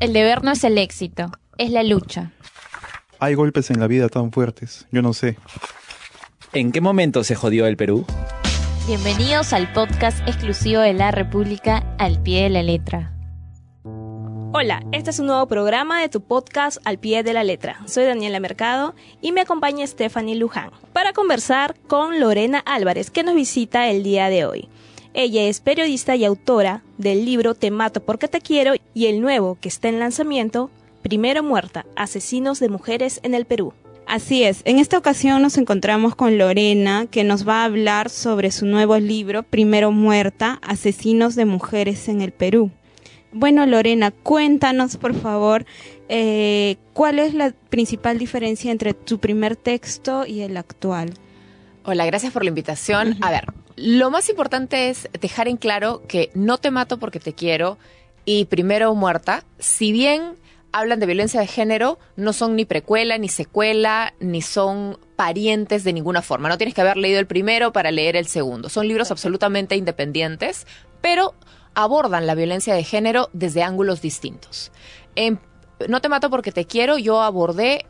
El deber no es el éxito, es la lucha. Hay golpes en la vida tan fuertes, yo no sé. ¿En qué momento se jodió el Perú? Bienvenidos al podcast exclusivo de la República al pie de la letra. Hola, este es un nuevo programa de tu podcast Al pie de la letra. Soy Daniela Mercado y me acompaña Stephanie Luján para conversar con Lorena Álvarez que nos visita el día de hoy. Ella es periodista y autora del libro Te mato porque te quiero y el nuevo que está en lanzamiento, Primero muerta, asesinos de mujeres en el Perú. Así es, en esta ocasión nos encontramos con Lorena que nos va a hablar sobre su nuevo libro Primero muerta, asesinos de mujeres en el Perú. Bueno, Lorena, cuéntanos por favor eh, cuál es la principal diferencia entre tu primer texto y el actual. Hola, gracias por la invitación. A ver, lo más importante es dejar en claro que no te mato porque te quiero y primero muerta, si bien hablan de violencia de género, no son ni precuela, ni secuela, ni son parientes de ninguna forma. No tienes que haber leído el primero para leer el segundo. Son libros absolutamente independientes, pero abordan la violencia de género desde ángulos distintos. En no te mato porque te quiero, yo abordé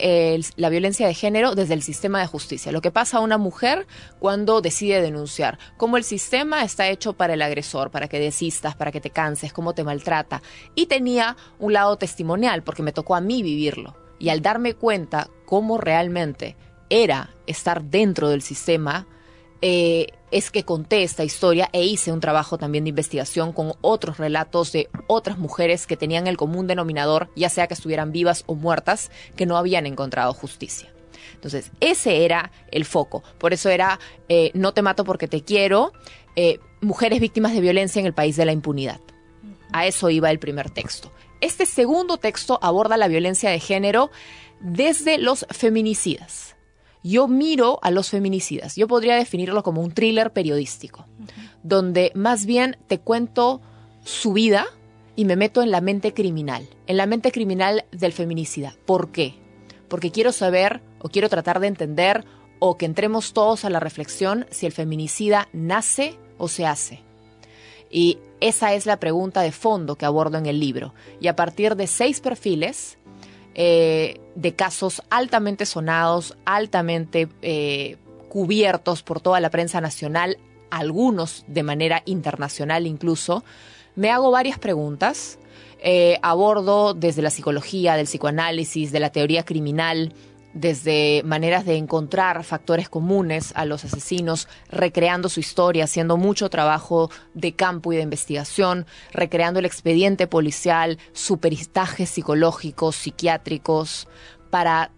la violencia de género desde el sistema de justicia. Lo que pasa a una mujer cuando decide denunciar. Cómo el sistema está hecho para el agresor, para que desistas, para que te canses, cómo te maltrata. Y tenía un lado testimonial, porque me tocó a mí vivirlo. Y al darme cuenta cómo realmente era estar dentro del sistema, eh, es que conté esta historia e hice un trabajo también de investigación con otros relatos de otras mujeres que tenían el común denominador, ya sea que estuvieran vivas o muertas, que no habían encontrado justicia. Entonces, ese era el foco. Por eso era eh, No te mato porque te quiero, eh, mujeres víctimas de violencia en el país de la impunidad. A eso iba el primer texto. Este segundo texto aborda la violencia de género desde los feminicidas yo miro a los feminicidas. Yo podría definirlo como un thriller periodístico, donde más bien te cuento su vida y me meto en la mente criminal, en la mente criminal del feminicida. ¿Por qué? Porque quiero saber o quiero tratar de entender o que entremos todos a la reflexión si el feminicida nace o se hace. Y esa es la pregunta de fondo que abordo en el libro. Y a partir de seis perfiles, eh, de casos altamente sonados, altamente eh, cubiertos por toda la prensa nacional, algunos de manera internacional incluso, me hago varias preguntas. Eh, abordo desde la psicología, del psicoanálisis, de la teoría criminal, desde maneras de encontrar factores comunes a los asesinos, recreando su historia, haciendo mucho trabajo de campo y de investigación, recreando el expediente policial, superistajes psicológicos, psiquiátricos, para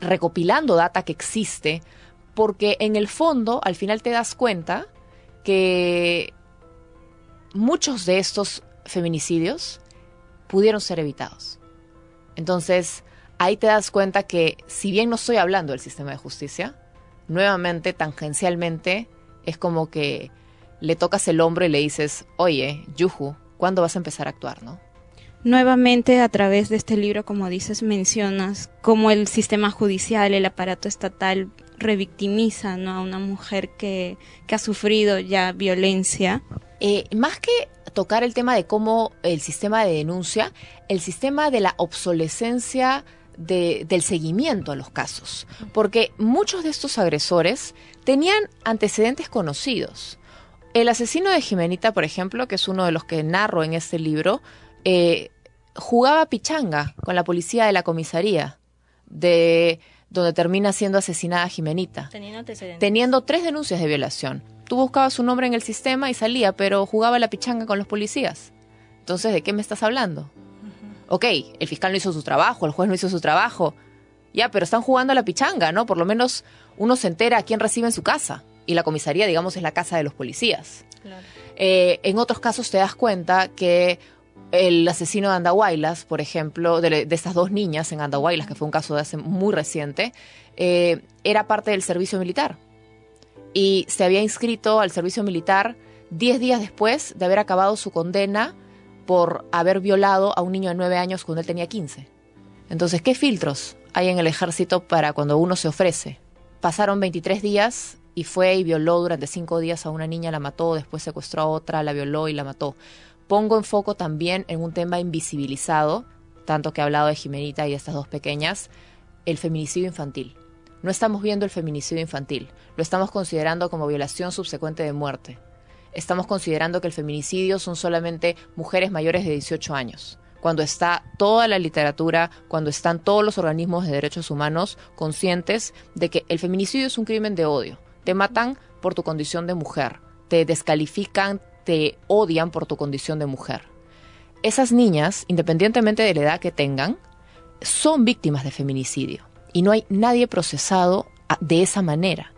recopilando data que existe, porque en el fondo al final te das cuenta que muchos de estos feminicidios pudieron ser evitados. Entonces, ahí te das cuenta que si bien no estoy hablando del sistema de justicia, nuevamente, tangencialmente, es como que le tocas el hombro y le dices, oye, Yuhu, ¿cuándo vas a empezar a actuar, no? Nuevamente, a través de este libro, como dices, mencionas cómo el sistema judicial, el aparato estatal, revictimiza a una mujer que, ha sufrido ya violencia. Eh, más que tocar el tema de cómo el sistema de denuncia, el sistema de la obsolescencia del seguimiento a los casos, porque muchos de estos agresores tenían antecedentes conocidos. El asesino de Jimenita, por ejemplo, que es uno de los que narro en este libro, eh, jugaba pichanga con la policía de la comisaría, de donde termina siendo asesinada Jimenita, teniendo tres denuncias de violación. Tú buscabas su nombre en el sistema y salía, pero jugaba la pichanga con los policías. Entonces, ¿de qué me estás hablando? Ok, el fiscal no hizo su trabajo, el juez no hizo su trabajo. Ya, pero están jugando a la pichanga, ¿no? Por lo menos uno se entera a quién recibe en su casa. Y la comisaría, digamos, es la casa de los policías. Eh, en otros casos te das cuenta que el asesino de Andahuaylas, por ejemplo, de, estas dos niñas en Andahuaylas, que fue un caso de hace muy reciente, eh, era parte del servicio militar. Y se había inscrito al servicio militar diez días después de haber acabado su condena por haber violado a un niño de 9 años cuando él tenía 15. Entonces, ¿qué filtros hay en el ejército para cuando uno se ofrece? Pasaron 23 días y fue y violó durante 5 días a una niña, la mató, después secuestró a otra, la violó y la mató. Pongo en foco también en un tema invisibilizado, tanto que he hablado de Jimenita y de estas dos pequeñas, el feminicidio infantil. No estamos viendo el feminicidio infantil, lo estamos considerando como violación subsecuente de muerte. Estamos considerando que el feminicidio son solamente mujeres mayores de 18 años cuando está toda la literatura, cuando están todos los organismos de derechos humanos conscientes de que el feminicidio es un crimen de odio. Te matan por tu condición de mujer, te descalifican, te odian por tu condición de mujer. Esas niñas, independientemente de la edad que tengan, son víctimas de feminicidio y no hay nadie procesado de esa manera.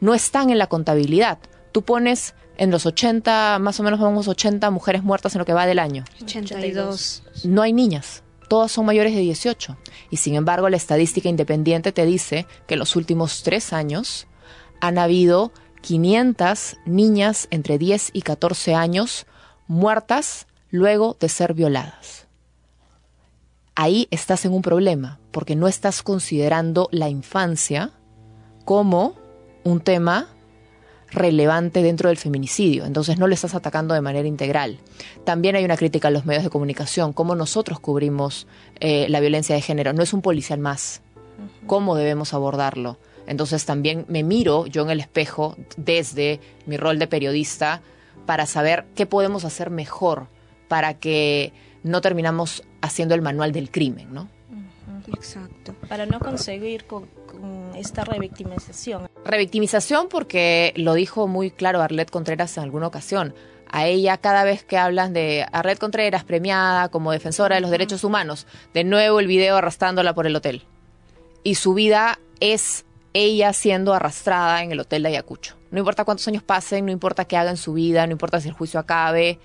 No están en la contabilidad. Tú pones en los 80, más o menos vamos 80 mujeres muertas en lo que va del año. 82. No hay niñas, todas son mayores de 18. Y sin embargo, la estadística independiente te dice que en los últimos tres años han habido 500 niñas entre 10 y 14 años muertas luego de ser violadas. Ahí estás en un problema, porque no estás considerando la infancia como un tema relevante dentro del feminicidio, entonces no lo estás atacando de manera integral. También hay una crítica a los medios de comunicación, cómo nosotros cubrimos eh, la violencia de género, no es un policial más, cómo debemos abordarlo. Entonces también me miro yo en el espejo desde mi rol de periodista para saber qué podemos hacer mejor para que no terminamos haciendo el manual del crimen, ¿no? Exacto. Para no conseguir con, esta revictimización. Revictimización porque lo dijo muy claro Arlette Contreras en alguna ocasión. A ella cada vez que hablan de Arlette Contreras premiada como defensora de los derechos humanos, de nuevo el video arrastrándola por el hotel. Y su vida es ella siendo arrastrada en el hotel de Ayacucho. No importa cuántos años pasen, no importa qué haga en su vida, no importa si el juicio acabe,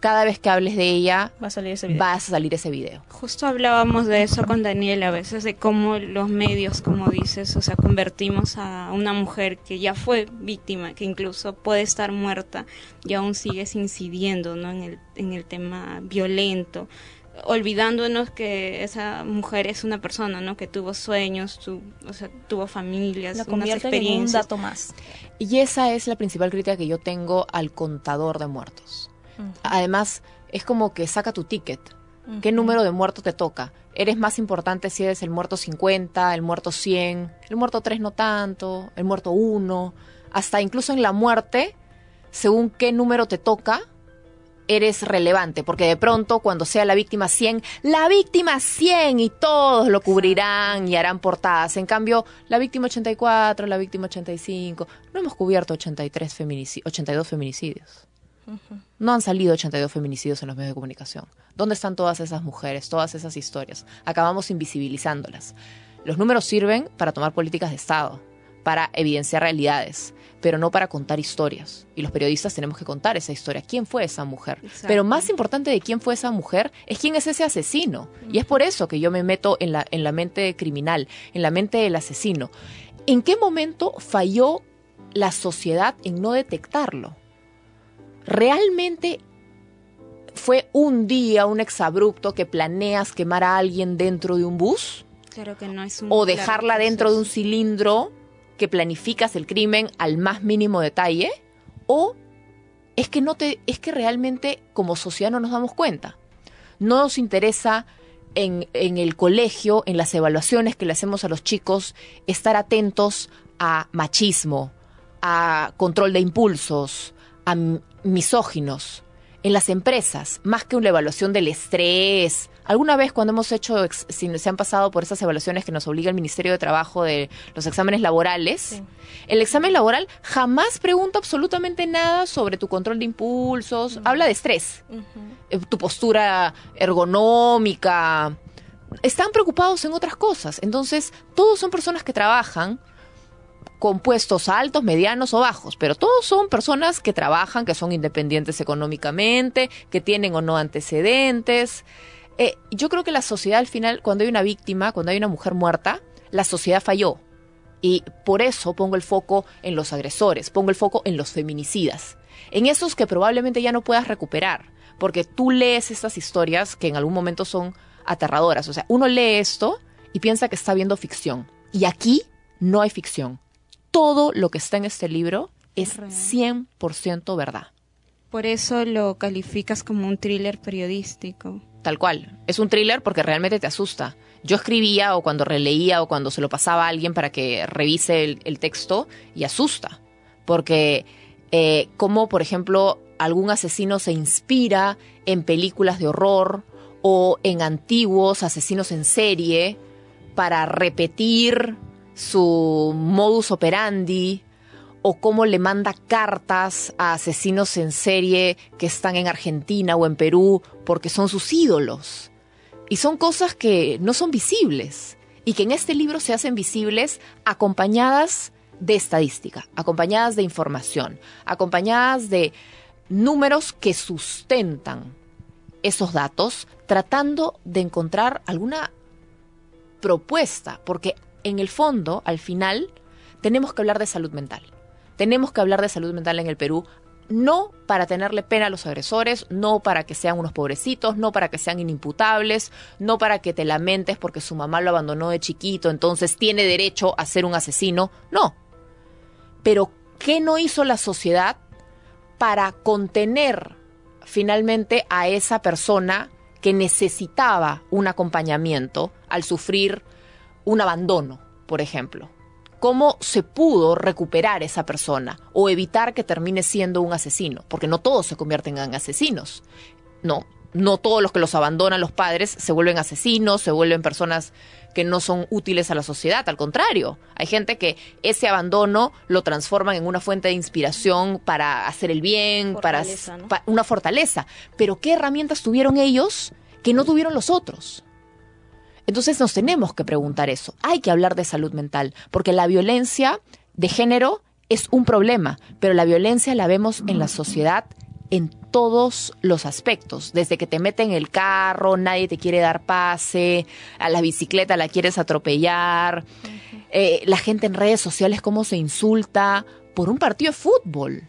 cada vez que hables de ella, va a salir ese video. Va a salir ese video. Justo hablábamos de eso con Daniel a veces, de cómo los medios, como dices, o sea, convertimos a una mujer que ya fue víctima, que incluso puede estar muerta y aún sigues incidiendo ¿no? en, el, en el tema violento olvidándonos que esa mujer es una persona, ¿no? Que tuvo sueños, o sea, tuvo familias, La unas experiencias. En un dato más. Y esa es la principal crítica que yo tengo al contador de muertos. Además, es como que saca tu ticket. ¿Qué número de muertos te toca? Eres más importante si eres el muerto 50, el muerto 100, el muerto 3 no tanto, el muerto 1. Hasta incluso en la muerte, según qué número te toca, eres relevante, porque de pronto cuando sea la víctima 100, la víctima 100 y todos lo cubrirán y harán portadas. En cambio, la víctima 84, la víctima 85, no hemos cubierto 83 feminicidios, 82 feminicidios. No han salido 82 feminicidios en los medios de comunicación. ¿Dónde están todas esas mujeres, todas esas historias? Acabamos invisibilizándolas. Los números sirven para tomar políticas de Estado, para evidenciar realidades, pero no para contar historias. Y los periodistas tenemos que contar esa historia. ¿Quién fue esa mujer? Pero más importante de quién fue esa mujer es quién es ese asesino. Y es por eso que yo me meto en la, en la mente criminal, en la mente del asesino. ¿En qué momento falló la sociedad en no detectarlo? ¿Realmente fue un día, un exabrupto que planeas quemar a alguien dentro de un bus? Claro que no es un. O dejarla dentro de un cilindro que planificas el crimen al más mínimo detalle. O es que no te, es que realmente como sociedad no nos damos cuenta. No nos interesa en, en el colegio, en las evaluaciones que le hacemos a los chicos, estar atentos a machismo, a control de impulsos, a misóginos en las empresas, más que una evaluación del estrés. Alguna vez cuando hemos hecho, si se han pasado por esas evaluaciones que nos obliga el Ministerio de Trabajo de los exámenes laborales, el examen laboral jamás pregunta absolutamente nada sobre tu control de impulsos, habla de estrés, eh, tu postura ergonómica. Están preocupados en otras cosas. Entonces, todos son personas que trabajan con puestos altos, medianos o bajos, pero todos son personas que trabajan, que son independientes económicamente, que tienen o no antecedentes. Eh, yo creo que la sociedad al final, cuando hay una víctima, cuando hay una mujer muerta, la sociedad falló. Y por eso pongo el foco en los agresores, pongo el foco en los feminicidas, en esos que probablemente ya no puedas recuperar, porque tú lees estas historias que en algún momento son aterradoras. O sea, uno lee esto y piensa que está viendo ficción. Y aquí no hay ficción todo lo que está en este libro es 100% verdad. Por eso lo calificas como un thriller periodístico. tal cual. Es un thriller porque realmente te asusta. Yo escribía o cuando releía o cuando se lo pasaba a alguien para que revise el, el texto y asusta. Porque eh, como, por ejemplo, algún asesino se inspira en películas de horror o en antiguos asesinos en serie para repetir su modus operandi o cómo le manda cartas a asesinos en serie que están en Argentina o en Perú porque son sus ídolos. Y son cosas que no son visibles y que en este libro se hacen visibles acompañadas de estadística, acompañadas de información, acompañadas de números que sustentan esos datos, tratando de encontrar alguna propuesta, porque en el fondo, al final, tenemos que hablar de salud mental. Tenemos que hablar de salud mental en el Perú, no para tenerle pena a los agresores, no para que sean unos pobrecitos, no para que sean inimputables, no para que te lamentes porque su mamá lo abandonó de chiquito, entonces tiene derecho a ser un asesino, no. Pero, ¿qué no hizo la sociedad para contener finalmente a esa persona que necesitaba un acompañamiento al sufrir un abandono, por ejemplo? ¿Cómo se pudo recuperar esa persona o evitar que termine siendo un asesino? Porque no todos se convierten en asesinos. No, no todos los que los abandonan los padres se vuelven asesinos, se vuelven personas que no son útiles a la sociedad, al contrario, hay gente que ese abandono lo transforman en una fuente de inspiración para hacer el bien, Fortaleza, para, ¿no? pa- una fortaleza. Pero ¿qué herramientas tuvieron ellos que no tuvieron los otros? Entonces nos tenemos que preguntar eso. Hay que hablar de salud mental, porque la violencia de género es un problema, pero la violencia la vemos en la sociedad en todos los aspectos, desde que te meten en el carro, nadie te quiere dar pase, a la bicicleta la quieres atropellar, eh, la gente en redes sociales cómo se insulta por un partido de fútbol.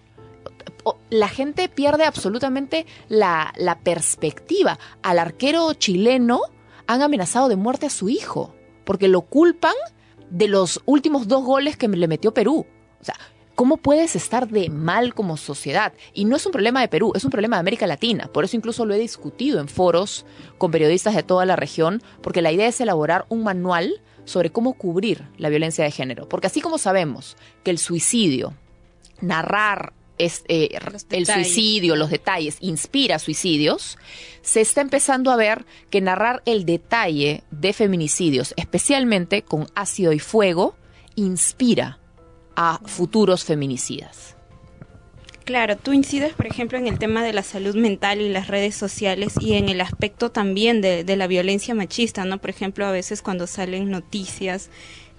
La gente pierde absolutamente la, la perspectiva. Al arquero chileno han amenazado de muerte a su hijo, porque lo culpan de los últimos dos goles que le metió Perú. O sea, ¿cómo puedes estar de mal como sociedad? Y no es un problema de Perú, es un problema de América Latina. Por eso incluso lo he discutido en foros con periodistas de toda la región, porque la idea es elaborar un manual sobre cómo cubrir la violencia de género. Porque así como sabemos que el suicidio, narrar es, eh, el suicidio, los detalles, inspira suicidios, se está empezando a ver que narrar el detalle de feminicidios, especialmente con ácido y fuego, inspira a futuros feminicidas. Claro, tú incides, por ejemplo, en el tema de la salud mental y las redes sociales y en el aspecto también de, de la violencia machista, ¿no? Por ejemplo, a veces cuando salen noticias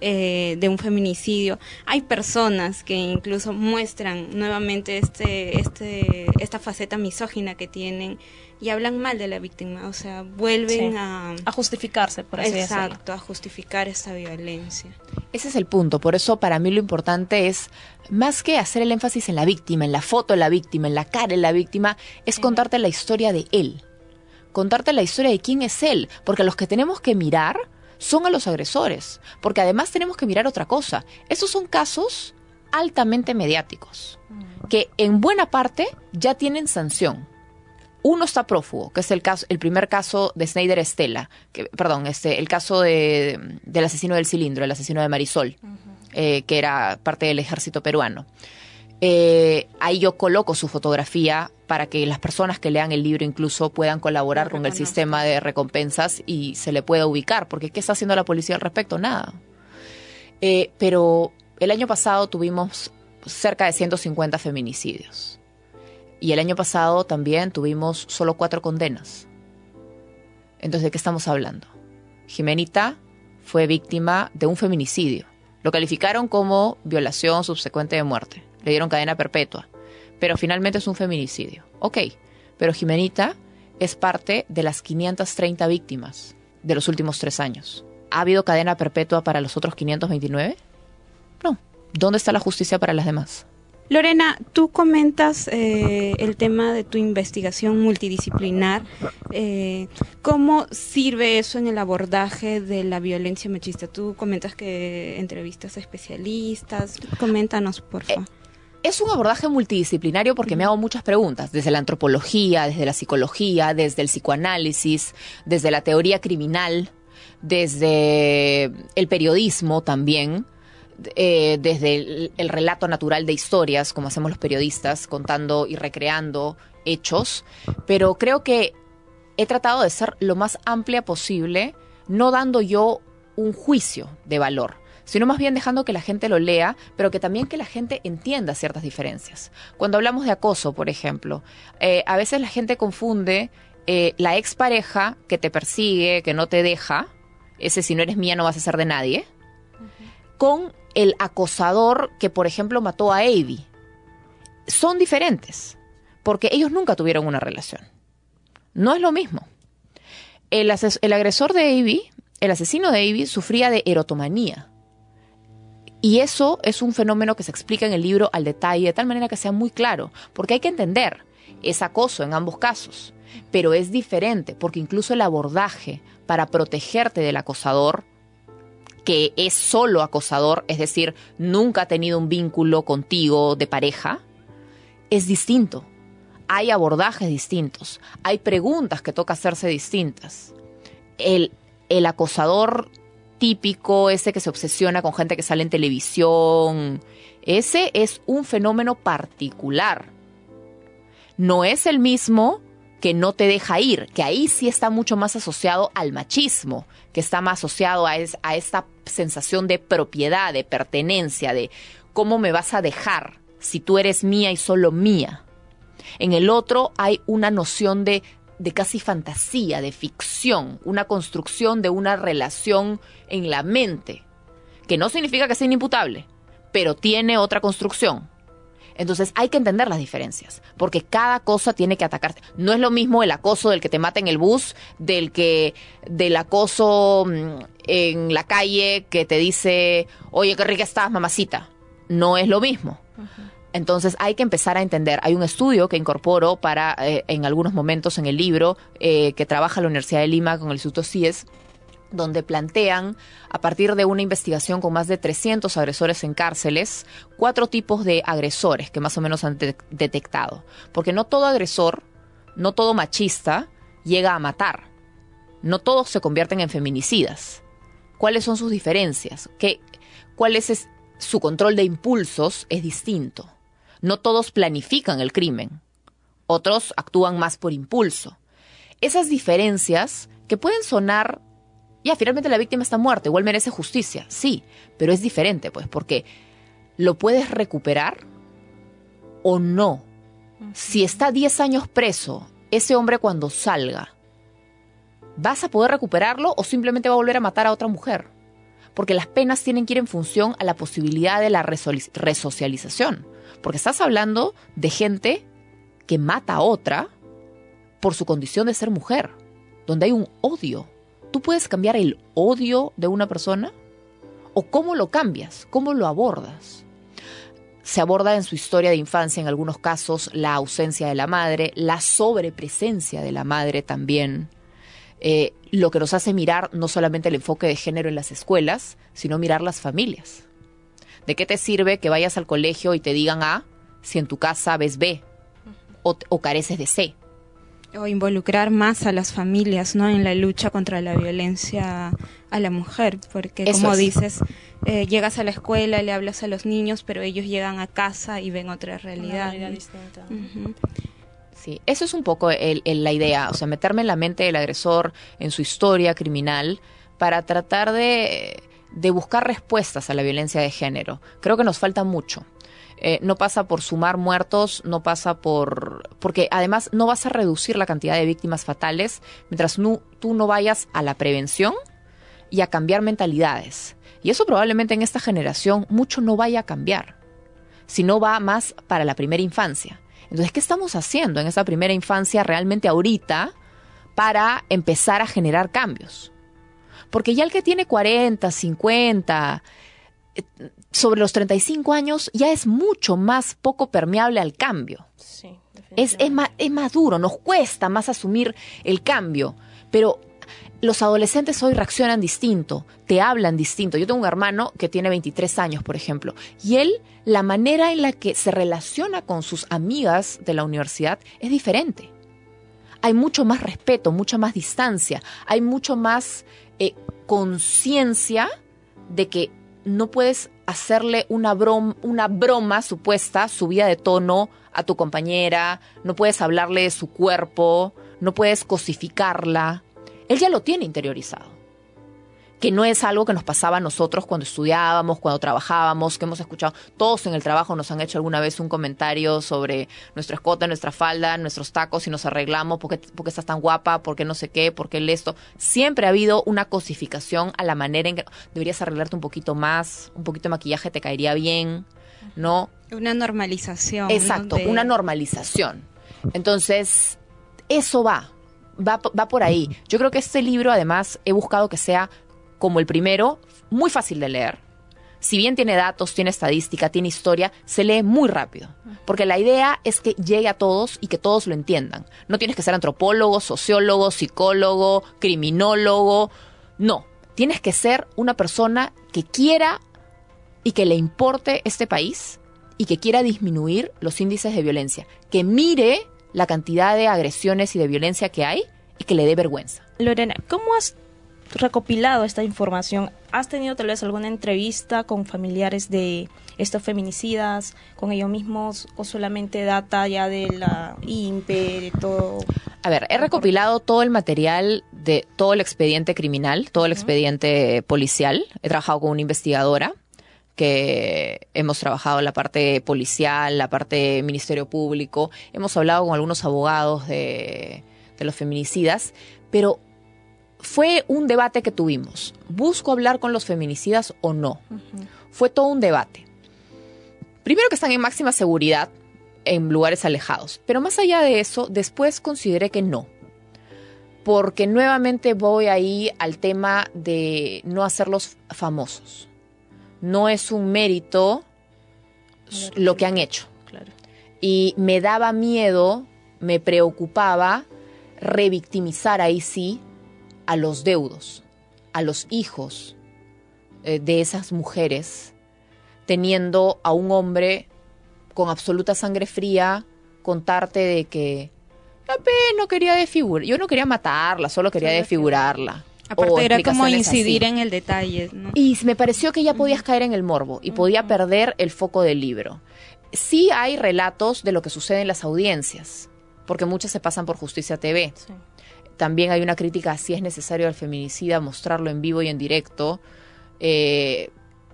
eh, de un feminicidio, hay personas que incluso muestran nuevamente este, este, esta faceta misógina que tienen y hablan mal de la víctima, o sea, vuelven Sí. a... A justificarse, por así decirlo. Exacto, a justificar esta violencia. Ese es el punto. Por eso para mí lo importante es, más que hacer el énfasis en la víctima, en la foto de la víctima, en la cara de la víctima, es contarte la historia de él. Contarte la historia de quién es él. Porque a los que tenemos que mirar son a los agresores. Porque además tenemos que mirar otra cosa. Esos son casos altamente mediáticos. Que en buena parte ya tienen sanción. Uno está prófugo, que es el caso, el primer caso de Snyder Estela, que, perdón, este, el caso de, del asesino del cilindro, el asesino de Marisol, eh, que era parte del ejército peruano. Eh, ahí yo coloco su fotografía para que las personas que lean el libro incluso puedan colaborar con el sistema de recompensas y se le pueda ubicar, porque ¿qué está haciendo la policía al respecto? Nada. Eh, pero el año pasado tuvimos cerca de 150 feminicidios. Y el año pasado también tuvimos solo cuatro condenas. Entonces, ¿de qué estamos hablando? Jimenita fue víctima de un feminicidio. Lo calificaron como violación subsecuente de muerte. Le dieron cadena perpetua. Pero finalmente es un feminicidio. Ok, pero Jimenita es parte de las 530 víctimas de los últimos tres años. ¿Ha habido cadena perpetua para los otros 529? No. ¿Dónde está la justicia para las demás? Lorena, tú comentas eh, el tema de tu investigación multidisciplinar. eh, ¿Cómo sirve eso en el abordaje de la violencia machista? Tú comentas que entrevistas a especialistas. Coméntanos, por favor. Es un abordaje multidisciplinario porque me hago muchas preguntas, desde la antropología, desde la psicología, desde el psicoanálisis, desde la teoría criminal, desde el periodismo también, eh, desde el, el relato natural de historias, como hacemos los periodistas, contando y recreando hechos, pero creo que he tratado de ser lo más amplia posible, no dando yo un juicio de valor, sino más bien dejando que la gente lo lea, pero que también que la gente entienda ciertas diferencias. Cuando hablamos de acoso, por ejemplo, eh, a veces la gente confunde eh, la expareja que te persigue, que no te deja, ese si no eres mía no vas a ser de nadie, con el acosador que, por ejemplo, mató a Avi. Son diferentes, porque ellos nunca tuvieron una relación. No es lo mismo. El, el agresor de Avi, el asesino de Avi, sufría de erotomanía. Y eso es un fenómeno que se explica en el libro al detalle, de tal manera que sea muy claro, porque hay que entender, es acoso en ambos casos, pero es diferente, porque incluso el abordaje para protegerte del acosador, que es solo acosador, es decir, nunca ha tenido un vínculo contigo de pareja, es distinto. Hay abordajes distintos, hay preguntas que toca hacerse distintas. El, el acosador típico, ese que se obsesiona con gente que sale en televisión, ese es un fenómeno particular. No es el mismo que no te deja ir, que ahí sí está mucho más asociado al machismo, que está más asociado a, es- a esta sensación de propiedad, de pertenencia, de cómo me vas a dejar si tú eres mía y solo mía. En el otro hay una noción de, de casi fantasía, de ficción, una construcción de una relación en la mente, que no significa que sea inimputable, pero tiene otra construcción. Entonces hay que entender las diferencias, porque cada cosa tiene que atacarte. No es lo mismo el acoso del que te mata en el bus, del que del acoso mm, en la calle que te dice, oye, qué rica estás, mamacita. No es lo mismo. Entonces hay que empezar a entender. Hay un estudio que incorporo para, eh, en algunos momentos en el libro, eh, que trabaja la Universidad de Lima con el Instituto CIES, donde plantean, a partir de una investigación con más de 300 agresores en cárceles, cuatro tipos de agresores que más o menos han de- detectado. Porque no todo agresor, no todo machista llega a matar. No todos se convierten en feminicidas. ¿Cuáles son sus diferencias? ¿Qué, ¿Cuál es- su control de impulsos? Es distinto. No todos planifican el crimen. Otros actúan más por impulso. Esas diferencias que pueden sonar ya, finalmente la víctima está muerta, igual merece justicia, sí, pero es diferente, pues, porque lo puedes recuperar o no. Si está 10 años preso, ese hombre cuando salga, ¿vas a poder recuperarlo o simplemente va a volver a matar a otra mujer? Porque las penas tienen que ir en función a la posibilidad de la resocialización. Porque estás hablando de gente que mata a otra por su condición de ser mujer, donde hay un odio. ¿Tú puedes cambiar el odio de una persona? ¿O cómo lo cambias? ¿Cómo lo abordas? Se aborda en su historia de infancia, en algunos casos, la ausencia de la madre, la sobrepresencia de la madre también. Eh, lo que nos hace mirar no solamente el enfoque de género en las escuelas, sino mirar las familias. ¿De qué te sirve que vayas al colegio y te digan A si en tu casa ves B o, o careces de C? o involucrar más a las familias no en la lucha contra la violencia a la mujer porque Eso como es. dices eh, llegas a la escuela le hablas a los niños pero ellos llegan a casa y ven otra realidad, realidad ¿no? distinta. Sí, eso es un poco el- la idea, o sea, meterme en la mente del agresor, en su historia criminal, para tratar de, de buscar respuestas a la violencia de género. Creo que nos falta mucho. Eh, no pasa por sumar muertos, no pasa por... porque además no vas a reducir la cantidad de víctimas fatales mientras nu- tú no vayas a la prevención y a cambiar mentalidades. Y eso probablemente en esta generación mucho no vaya a cambiar, sino va más para la primera infancia. Entonces, ¿qué estamos haciendo en esa primera infancia realmente ahorita para empezar a generar cambios? Porque ya el que tiene 40, 50, eh, sobre los 35 años, ya es mucho más poco permeable al cambio. Sí, Es, es, más, es más duro, nos cuesta más asumir el cambio, pero los adolescentes hoy reaccionan distinto, te hablan distinto. Yo tengo un hermano que tiene 23 años, por ejemplo, y él, la manera en la que se relaciona con sus amigas de la universidad es diferente. Hay mucho más respeto, mucha más distancia, hay mucho más eh, conciencia de que no puedes hacerle una, brom- una broma supuesta, subida de tono a tu compañera, no puedes hablarle de su cuerpo, no puedes cosificarla. Él ya lo tiene interiorizado. Que no es algo que nos pasaba a nosotros cuando estudiábamos, cuando trabajábamos, que hemos escuchado. Todos en el trabajo nos han hecho alguna vez un comentario sobre nuestro escote, nuestra falda, nuestros tacos, si nos arreglamos, por qué, por qué estás tan guapa, por qué no sé qué, por qué el esto. Siempre ha habido una cosificación a la manera en que deberías arreglarte un poquito más, un poquito de maquillaje te caería bien, ¿no? Una normalización. ¿no? Exacto, de- una normalización. Entonces, eso va, va, va por ahí. Yo creo que este libro, además, he buscado que sea como el primero, muy fácil de leer. Si bien tiene datos, tiene estadística, tiene historia, se lee muy rápido. Porque la idea es que llegue a todos y que todos lo entiendan. No tienes que ser antropólogo, sociólogo, psicólogo, criminólogo. No, tienes que ser una persona que quiera y que le importe este país y que quiera disminuir los índices de violencia, que mire la cantidad de agresiones y de violencia que hay y que le dé vergüenza. Lorena, ¿cómo has recopilado esta información? ¿Has tenido tal vez alguna entrevista con familiares de estos feminicidas, con ellos mismos, o solamente data ya de la INPE, de todo? A ver, he recopilado todo el material de todo el expediente criminal, todo el expediente policial. He trabajado con una investigadora que hemos trabajado la parte policial, la parte Ministerio Público. Hemos hablado con algunos abogados de, de los feminicidas, pero fue un debate que tuvimos. ¿Busco hablar con los feminicidas o no? Fue todo un debate. Primero que están en máxima seguridad en lugares alejados, pero más allá de eso, después consideré que no. Porque nuevamente voy ahí al tema de no hacerlos famosos. No es un mérito lo que han hecho. Claro. Y me daba miedo, me preocupaba revictimizar ahí sí a los deudos, a los hijos eh, de esas mujeres, teniendo a un hombre con absoluta sangre fría contarte de que la P no quería desfigurar, yo no quería matarla, solo quería desfigurarla. Aparte era como incidir así. en el detalle, ¿no? Y me pareció que ya podías caer en el morbo y podía perder el foco del libro. Sí hay relatos de lo que sucede en las audiencias, porque muchas se pasan por Justicia TV. Sí. También hay una crítica si es necesario al feminicida mostrarlo en vivo y en directo. Eh,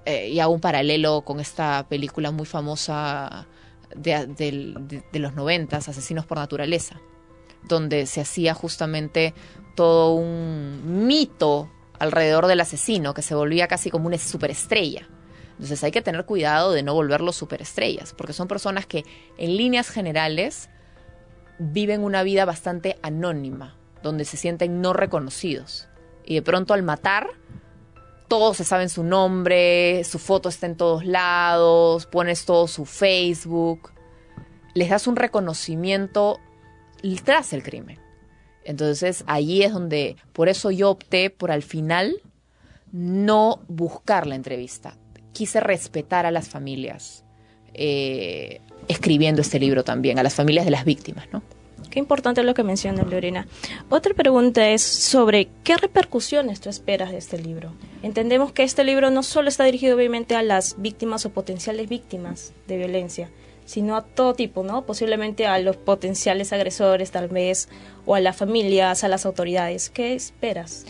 eh, y hago un paralelo con esta película muy famosa de- de los noventas, Asesinos por Naturaleza, donde se hacía justamente todo un mito alrededor del asesino que se volvía casi como una superestrella. Entonces hay que tener cuidado de no volverlos superestrellas, porque son personas que en líneas generales viven una vida bastante anónima, donde se sienten no reconocidos. Y de pronto al matar, todos se saben su nombre, su foto está en todos lados, pones todo su Facebook, les das un reconocimiento tras el crimen. Entonces allí es donde, por eso yo opté por al final no buscar la entrevista. Quise respetar a las familias eh, escribiendo este libro también, a las familias de las víctimas, ¿no? Qué importante lo que menciona Lorena. Otra pregunta es sobre qué repercusiones tú esperas de este libro. Entendemos que este libro no solo está dirigido obviamente a las víctimas o potenciales víctimas de violencia, sino a todo tipo, ¿no? Posiblemente a los potenciales agresores tal vez, o a las familias, a las autoridades. ¿Qué esperas?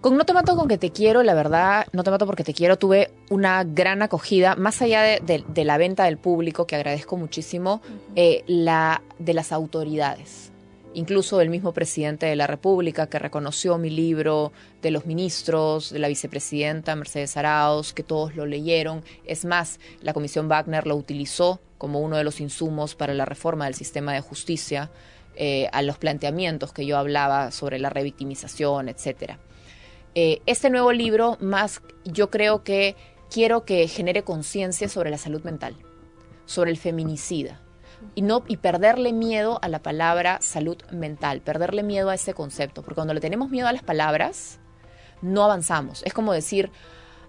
Con No te mato con que te quiero, la verdad, No te mato porque te quiero, tuve una gran acogida, más allá de, de- de la venta del público, que agradezco muchísimo, eh, la de las autoridades. Incluso del mismo presidente de la República que reconoció mi libro, de los ministros, de la vicepresidenta Mercedes Arauz, que todos lo leyeron. Es más, la Comisión Wagner lo utilizó como uno de los insumos para la reforma del sistema de justicia, eh, a los planteamientos que yo hablaba sobre la revictimización, etcétera. Eh, este nuevo libro, más yo creo que quiero que genere conciencia sobre la salud mental, sobre el feminicida, y no y perderle miedo a la palabra salud mental, perderle miedo a ese concepto, porque cuando le tenemos miedo a las palabras no avanzamos. Es como decir,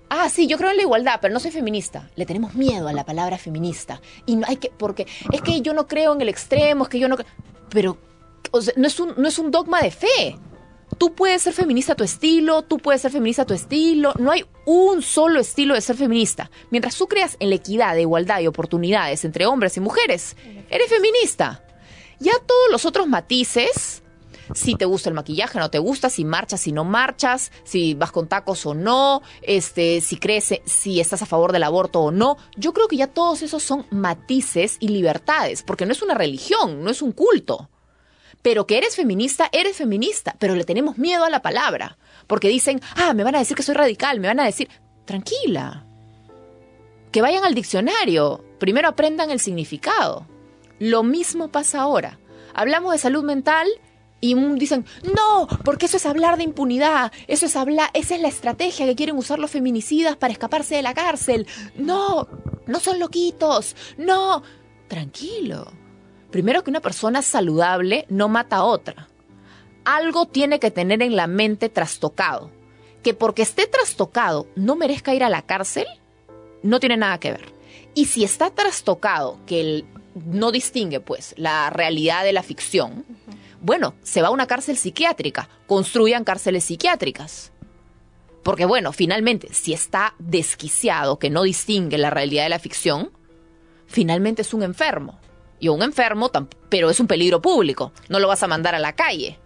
ah, sí, yo creo en la igualdad, pero no soy feminista. Le tenemos miedo a la palabra feminista y no hay que porque es que yo no creo en el extremo, es que yo no, pero no es un no es un dogma de fe. Tú puedes ser feminista a tu estilo, tú puedes ser feminista a tu estilo, no hay un solo estilo de ser feminista. Mientras tú creas en la equidad, de igualdad y oportunidades entre hombres y mujeres, eres feminista. Ya todos los otros matices, si te gusta el maquillaje, no te gusta, si marchas, si no marchas, si vas con tacos o no, este, si crees, si estás a favor del aborto o no, yo creo que ya todos esos son matices y libertades, porque no es una religión, no es un culto. Pero que eres feminista, eres feminista, pero le tenemos miedo a la palabra, porque dicen, ah, me van a decir que soy radical, me van a decir, tranquila, que vayan al diccionario, primero aprendan el significado. Lo mismo pasa ahora. Hablamos de salud mental y dicen, no, porque eso es hablar de impunidad, eso es hablar, esa es la estrategia que quieren usar los feminicidas para escaparse de la cárcel. No, no son loquitos, no. Tranquilo. Primero que una persona saludable no mata a otra. Algo tiene que tener en la mente trastocado. Que porque esté trastocado no merezca ir a la cárcel, no tiene nada que ver. Y si está trastocado, que él no distingue pues la realidad de la ficción, bueno, se va a una cárcel psiquiátrica, construyan cárceles psiquiátricas. Porque bueno, finalmente, si está desquiciado, que no distingue la realidad de la ficción, finalmente es un enfermo. Y un enfermo, pero es un peligro público. No lo vas a mandar a la calle.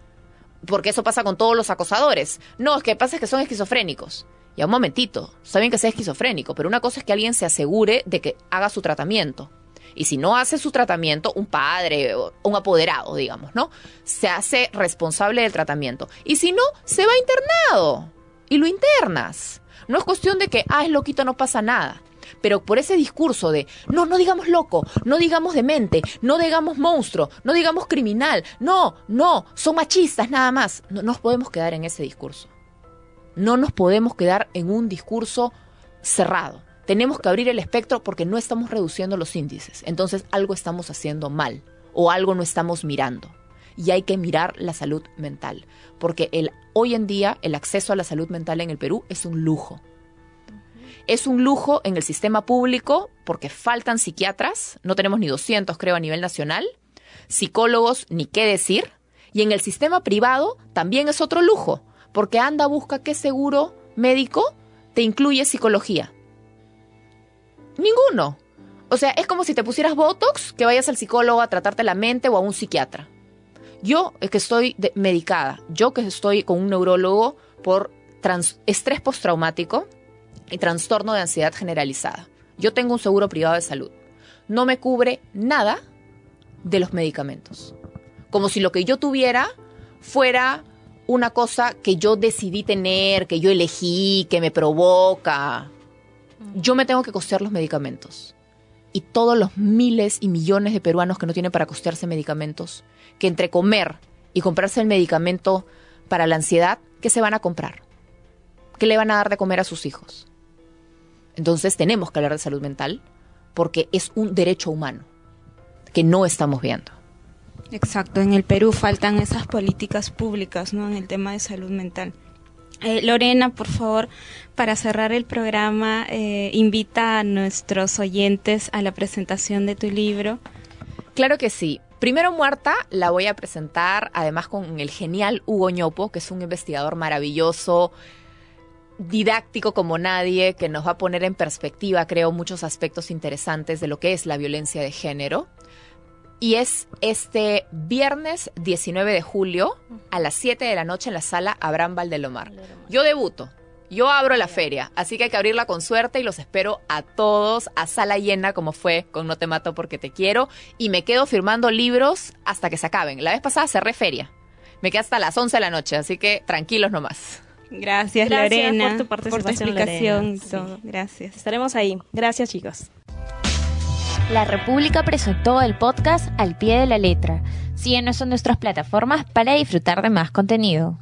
Porque eso pasa con todos los acosadores. No, es que pasa es que son esquizofrénicos. Ya un momentito, está bien que sea esquizofrénico, pero una cosa es que alguien se asegure de que haga su tratamiento. Y si no hace su tratamiento, un padre un apoderado, digamos, ¿no? Se hace responsable del tratamiento. Y si no, se va internado. Y lo internas. No es cuestión de que, ah, es loquito, no pasa nada. Pero por ese discurso de, no, no digamos loco, no digamos demente, no digamos monstruo, no digamos criminal, no, no, son machistas nada más. No nos podemos quedar en ese discurso. No nos podemos quedar en un discurso cerrado. Tenemos que abrir el espectro porque no estamos reduciendo los índices. Entonces algo estamos haciendo mal o algo no estamos mirando. Y hay que mirar la salud mental. Porque el, hoy en día el acceso a la salud mental en el Perú es un lujo. Es un lujo en el sistema público porque faltan psiquiatras, no tenemos ni 200 creo a nivel nacional, psicólogos ni qué decir, y en el sistema privado también es otro lujo, porque anda busca qué seguro médico te incluye psicología. Ninguno. O sea, es como si te pusieras Botox, que vayas al psicólogo a tratarte la mente o a un psiquiatra. Yo que estoy medicada, yo que estoy con un neurólogo por estrés postraumático y trastorno de ansiedad generalizada. Yo tengo un seguro privado de salud. No me cubre nada de los medicamentos. Como si lo que yo tuviera fuera una cosa que yo decidí tener, que yo elegí, que me provoca. Yo me tengo que costear los medicamentos. Y todos los miles y millones de peruanos que no tienen para costearse medicamentos, que entre comer y comprarse el medicamento para la ansiedad, ¿qué se van a comprar? ¿Qué le van a dar de comer a sus hijos? Entonces tenemos que hablar de salud mental porque es un derecho humano que no estamos viendo. Exacto, en el Perú faltan esas políticas públicas, ¿no? En el tema de salud mental. Eh, Lorena, por favor, para cerrar el programa, eh, invita a nuestros oyentes a la presentación de tu libro. Claro que sí. Primero Muerta la voy a presentar además con el genial Hugo Ñopo, que es un investigador maravilloso, didáctico como nadie, que nos va a poner en perspectiva, creo, muchos aspectos interesantes de lo que es la violencia de género. Y es este viernes 19 de julio a las 7 de la noche en la sala Abraham Valdelomar. Yo debuto, yo abro la feria, así que hay que abrirla con suerte y los espero a todos a sala llena como fue con No te mato porque te quiero y me quedo firmando libros hasta que se acaben. La vez pasada cerré feria. Me quedé hasta las 11 de la noche, así que tranquilos nomás. Gracias, Gracias Lorena, por tu participación, explicación Sí. todo. Gracias. Estaremos ahí. Gracias, chicos. La República presentó el podcast Al pie de la letra. Síguenos en nuestras plataformas para disfrutar de más contenido.